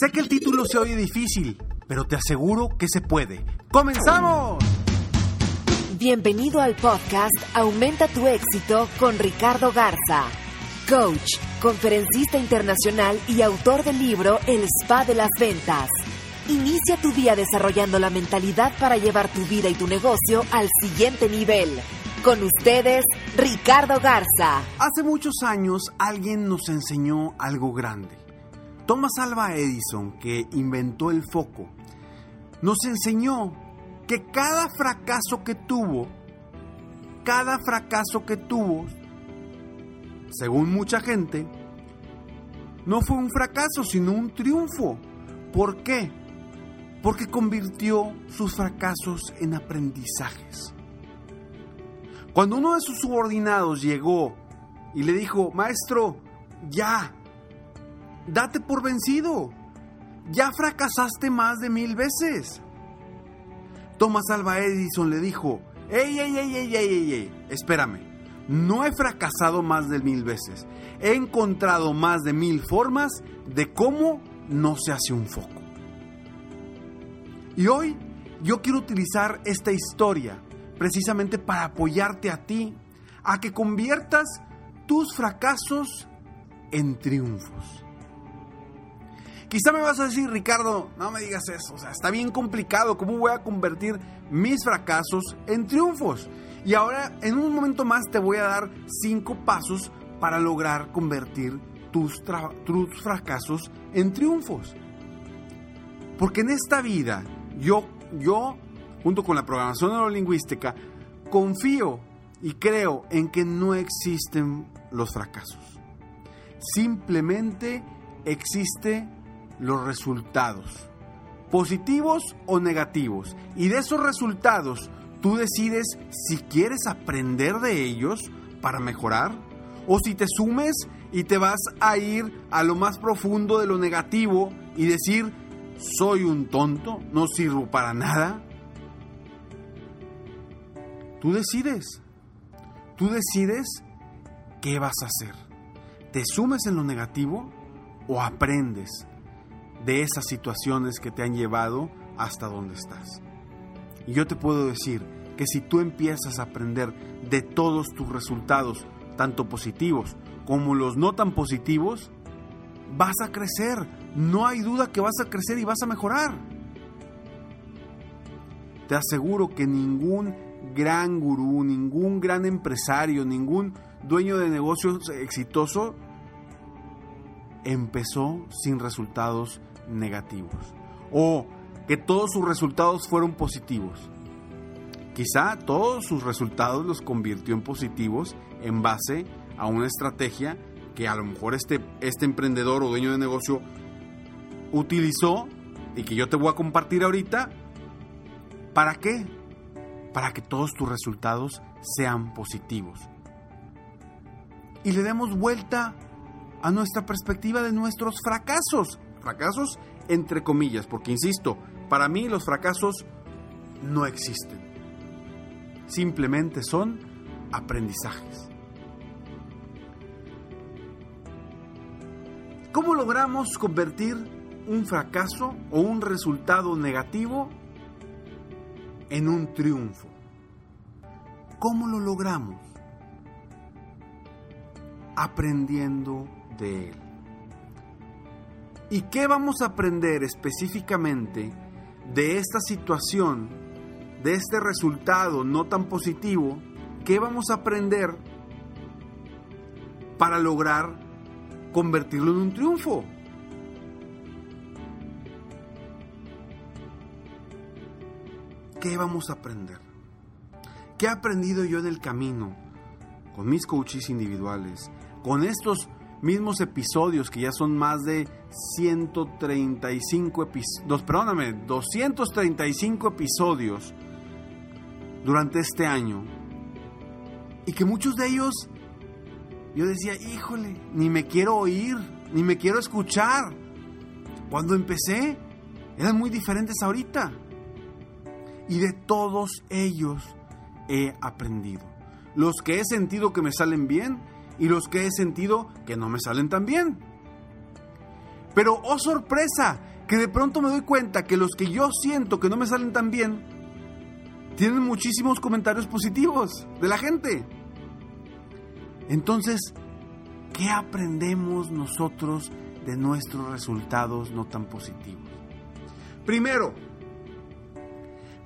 Sé que el título se oye difícil, pero te aseguro que se puede. ¡Comenzamos! Bienvenido al podcast Aumenta tu éxito con Ricardo Garza, coach, conferencista internacional y autor del libro El Spa de las Ventas. Inicia tu día desarrollando la mentalidad para llevar tu vida y tu negocio al siguiente nivel. Con ustedes, Ricardo Garza. Hace muchos años alguien nos enseñó algo grande. Thomas Alva Edison, que inventó el foco, nos enseñó que cada fracaso que tuvo, cada fracaso que tuvo, según mucha gente, no fue un fracaso, sino un triunfo. ¿Por qué? Porque convirtió sus fracasos en aprendizajes. Cuando uno de sus subordinados llegó y le dijo, maestro, ya, date por vencido. Ya fracasaste más de mil veces. Thomas Alva Edison le dijo, ey, ey, ey, ey, ey, ey, ey, espérame. No he fracasado más de mil veces. He encontrado más de mil formas de cómo no se hace un foco. Y hoy yo quiero utilizar esta historia precisamente para apoyarte a ti, a que conviertas tus fracasos en triunfos. Quizá me vas a decir, Ricardo, no me digas eso, o sea, está bien complicado, ¿cómo voy a convertir mis fracasos en triunfos? Y ahora, en un momento más, te voy a dar cinco pasos para lograr convertir tus, tus fracasos en triunfos. Porque en esta vida, yo, yo, junto con la programación neurolingüística, confío y creo en que no existen los fracasos. Simplemente existe los resultados, positivos o negativos. Y de esos resultados tú decides si quieres aprender de ellos para mejorar o si te sumes y te vas a ir a lo más profundo de lo negativo y decir, soy un tonto, no sirvo para nada. Tú decides, tú decides qué vas a hacer. ¿Te sumes en lo negativo o aprendes de esas situaciones que te han llevado hasta donde estás. Y yo te puedo decir que si tú empiezas a aprender de todos tus resultados, tanto positivos como los no tan positivos, vas a crecer. No hay duda que vas a crecer y vas a mejorar. Te aseguro que ningún gran gurú, ningún gran empresario, ningún dueño de negocios exitoso empezó sin resultados negativos o que todos sus resultados fueron positivos. Quizá todos sus resultados los convirtió en positivos en base a una estrategia que a lo mejor este, este emprendedor o dueño de negocio utilizó y que yo te voy a compartir ahorita. ¿Para qué? Para que todos tus resultados sean positivos. Y le demos vuelta a nuestra perspectiva de nuestros fracasos. Fracasos entre comillas, porque insisto, para mí los fracasos no existen. Simplemente son aprendizajes. ¿Cómo logramos convertir un fracaso o un resultado negativo en un triunfo? ¿Cómo lo logramos? Aprendiendo de Él. ¿Y qué vamos a aprender específicamente de esta situación, de este resultado no tan positivo? ¿Qué vamos a aprender para lograr convertirlo en un triunfo? ¿Qué vamos a aprender? ¿Qué he aprendido yo en el camino con mis coaches individuales, con estos mismos episodios que ya son más de 135 episodios, perdóname, 235 episodios durante este año? Y que muchos de ellos yo decía, híjole, ni me quiero oír, ni me quiero escuchar. Cuando empecé, eran muy diferentes ahorita y de todos ellos he aprendido. Los que he sentido que me salen bien y los que he sentido que no me salen tan bien. Pero, oh sorpresa, que de pronto me doy cuenta que los que yo siento que no me salen tan bien, tienen muchísimos comentarios positivos de la gente. Entonces, ¿qué aprendemos nosotros de nuestros resultados no tan positivos? Primero,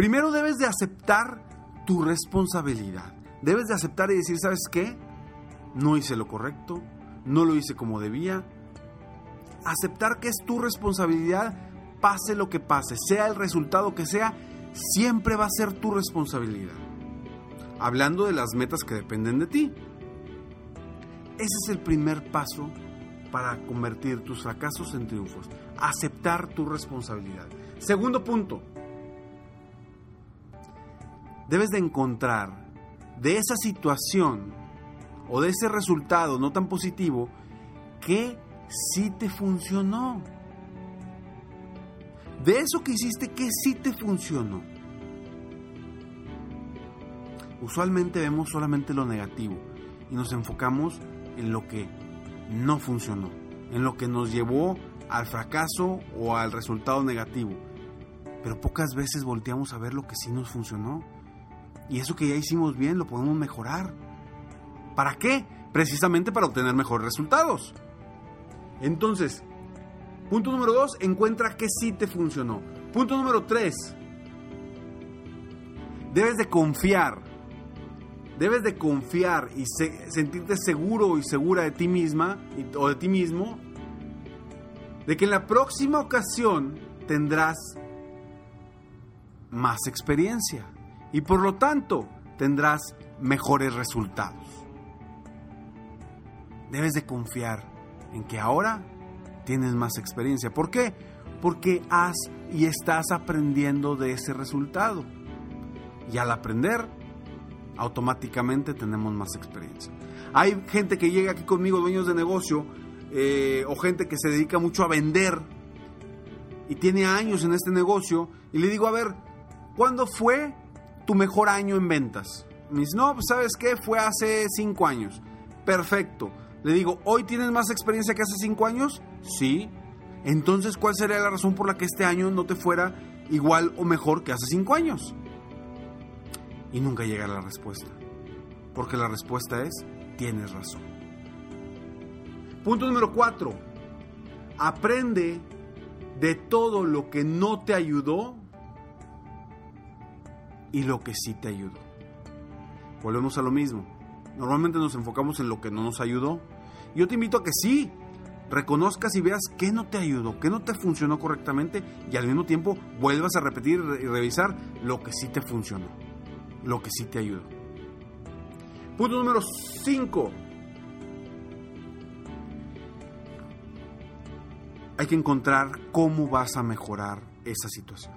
Primero debes de aceptar tu responsabilidad. Debes de aceptar y decir, ¿sabes qué? No hice lo correcto, no lo hice como debía. Aceptar que es tu responsabilidad, pase lo que pase, sea el resultado que sea, siempre va a ser tu responsabilidad. Hablando de las metas que dependen de ti. Ese es el primer paso para convertir tus fracasos en triunfos. Aceptar tu responsabilidad. Segundo punto, debes de encontrar de esa situación o de ese resultado no tan positivo que sí te funcionó. De eso que hiciste que sí te funcionó. Usualmente vemos solamente lo negativo y nos enfocamos en lo que no funcionó, en lo que nos llevó al fracaso o al resultado negativo. Pero pocas veces volteamos a ver lo que sí nos funcionó y eso que ya hicimos bien lo podemos mejorar. ¿Para qué? Precisamente para obtener mejores resultados. Entonces, punto número dos, encuentra que sí te funcionó. Punto número tres, debes de confiar. Debes de confiar y sentirte seguro y segura de ti misma o de ti mismo de que en la próxima ocasión tendrás más experiencia y por lo tanto tendrás mejores resultados. Debes de confiar en que ahora tienes más experiencia. ¿Por qué? Porque has y estás aprendiendo de ese resultado. Y al aprender, automáticamente tenemos más experiencia. Hay gente que llega aquí conmigo, dueños de negocio, eh, o gente que se dedica mucho a vender y tiene años en este negocio, y le digo, a ver, ¿cuándo fue tu mejor año en ventas? Me dice, no, pues sabes qué, fue hace cinco años. Perfecto. Le digo, ¿hoy tienes más experiencia que hace cinco años? Sí. Entonces, ¿cuál sería la razón por la que este año no te fuera igual o mejor que hace cinco años? Y nunca llega la respuesta. Porque la respuesta es, tienes razón. Punto número cuatro. Aprende de todo lo que no te ayudó y lo que sí te ayudó. Volvemos a lo mismo. Normalmente nos enfocamos en lo que no nos ayudó. Yo te invito a que sí, reconozcas y veas qué no te ayudó, qué no te funcionó correctamente y al mismo tiempo vuelvas a repetir y revisar lo que sí te funcionó, lo que sí te ayudó. Punto número 5. Hay que encontrar cómo vas a mejorar esa situación.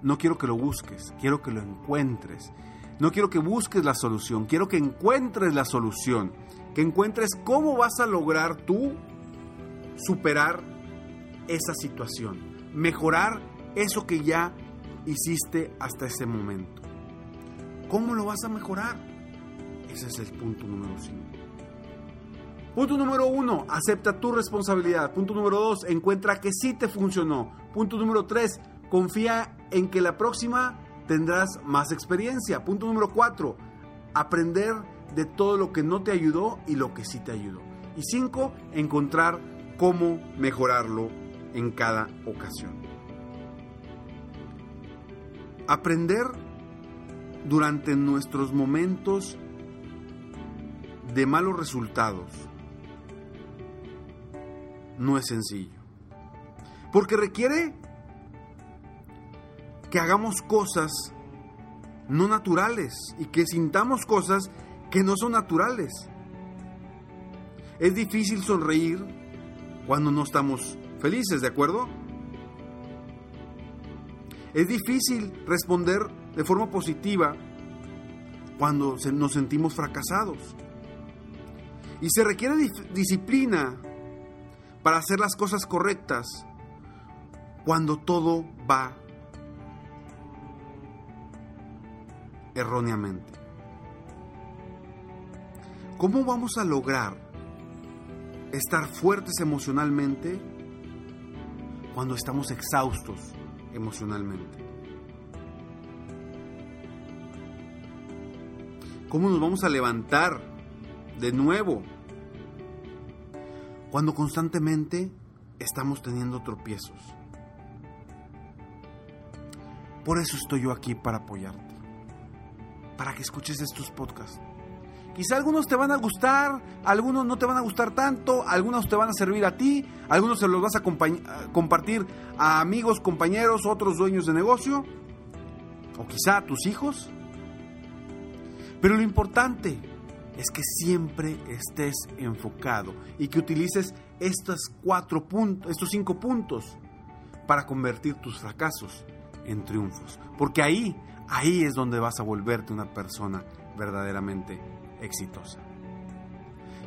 No quiero que lo busques, quiero que lo encuentres. No quiero que busques la solución, quiero que encuentres la solución, que encuentres cómo vas a lograr tú superar esa situación, mejorar eso que ya hiciste hasta ese momento. ¿Cómo lo vas a mejorar? Ese es el punto número 5. Punto número 1, acepta tu responsabilidad. Punto número 2, encuentra que sí te funcionó. Punto número 3, confía en que la próxima tendrás más experiencia. Punto número cuatro, aprender de todo lo que no te ayudó y lo que sí te ayudó. Y cinco, encontrar cómo mejorarlo en cada ocasión. Aprender durante nuestros momentos de malos resultados no es sencillo. Porque requiere que hagamos cosas no naturales y que sintamos cosas que no son naturales. Es difícil sonreír cuando no estamos felices, ¿de acuerdo? Es difícil responder de forma positiva cuando nos sentimos fracasados. Y se requiere disciplina para hacer las cosas correctas cuando todo va erróneamente. ¿Cómo vamos a lograr estar fuertes emocionalmente cuando estamos exhaustos emocionalmente? ¿Cómo nos vamos a levantar de nuevo cuando constantemente estamos teniendo tropiezos? Por eso estoy yo aquí para apoyarte, para que escuches estos podcasts. Quizá algunos te van a gustar, algunos no te van a gustar tanto, algunos te van a servir a ti, algunos se los vas a compartir a amigos, compañeros, otros dueños de negocio, o quizá a tus hijos. Pero lo importante es que siempre estés enfocado y que utilices estos cuatro puntos, estos cinco puntos para convertir tus fracasos en triunfos. Porque ahí, ahí es donde vas a volverte una persona verdaderamente exitosa.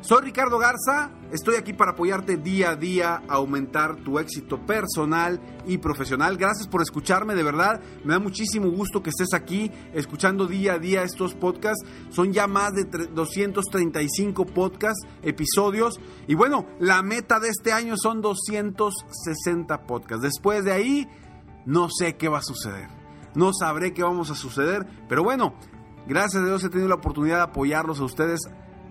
Soy Ricardo Garza, estoy aquí para apoyarte día a día a aumentar tu éxito personal y profesional. Gracias por escucharme, de verdad, me da muchísimo gusto que estés aquí escuchando día a día estos podcasts. Son ya más de 235 podcasts, episodios. Y bueno, la meta de este año son 260 podcasts. Después de ahí, no sé qué va a suceder. No sabré qué vamos a suceder, pero bueno, Gracias a Dios he tenido la oportunidad de apoyarlos a ustedes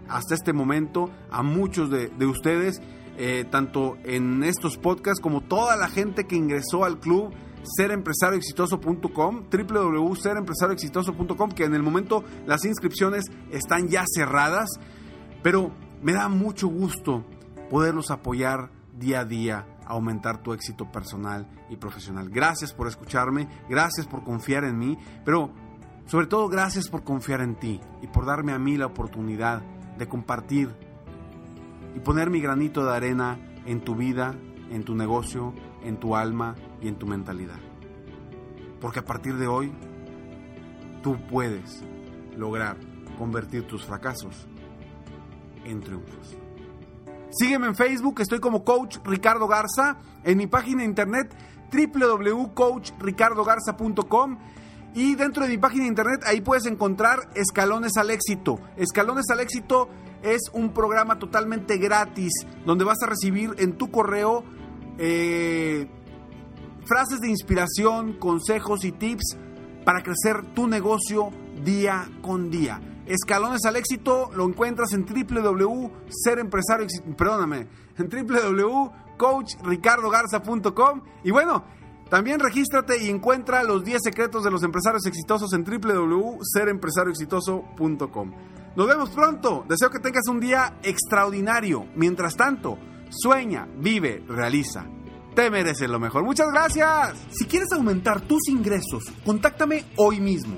hasta este momento, a muchos de, ustedes, eh, tanto en estos podcasts como toda la gente que ingresó al club serempresarioexitoso.com, www.serempresarioexitoso.com, que en el momento las inscripciones están ya cerradas, pero me da mucho gusto poderlos apoyar día a día aumentar tu éxito personal y profesional. Gracias por escucharme, gracias por confiar en mí, pero sobre todo gracias por confiar en ti y por darme a mí la oportunidad de compartir y poner mi granito de arena en tu vida, en tu negocio, en tu alma y en tu mentalidad. Porque a partir de hoy, tú puedes lograr convertir tus fracasos en triunfos. Sígueme en Facebook, estoy como Coach Ricardo Garza, en mi página de internet www.coachricardogarza.com y dentro de mi página de internet ahí puedes encontrar Escalones al Éxito. Escalones al Éxito es un programa totalmente gratis donde vas a recibir en tu correo eh, frases de inspiración, consejos y tips para crecer tu negocio día con día. Escalones al éxito lo encuentras en www.serempresario, perdóname, en www.coachricardogarza.com y bueno, también regístrate y encuentra los 10 secretos de los empresarios exitosos en www.serempresarioexitoso.com. Nos vemos pronto. Deseo que tengas un día extraordinario. Mientras tanto, sueña, vive, realiza. Te mereces lo mejor. Muchas gracias. Si quieres aumentar tus ingresos, contáctame hoy mismo.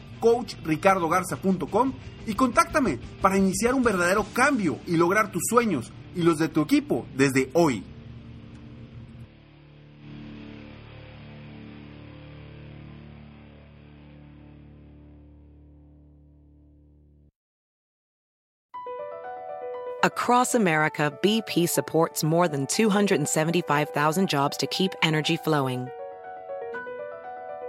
www.coachricardogarza.com y contáctame para iniciar un verdadero cambio y lograr tus sueños y los de tu equipo desde hoy. Across America, BP supports more than 275,000 jobs to keep energy flowing.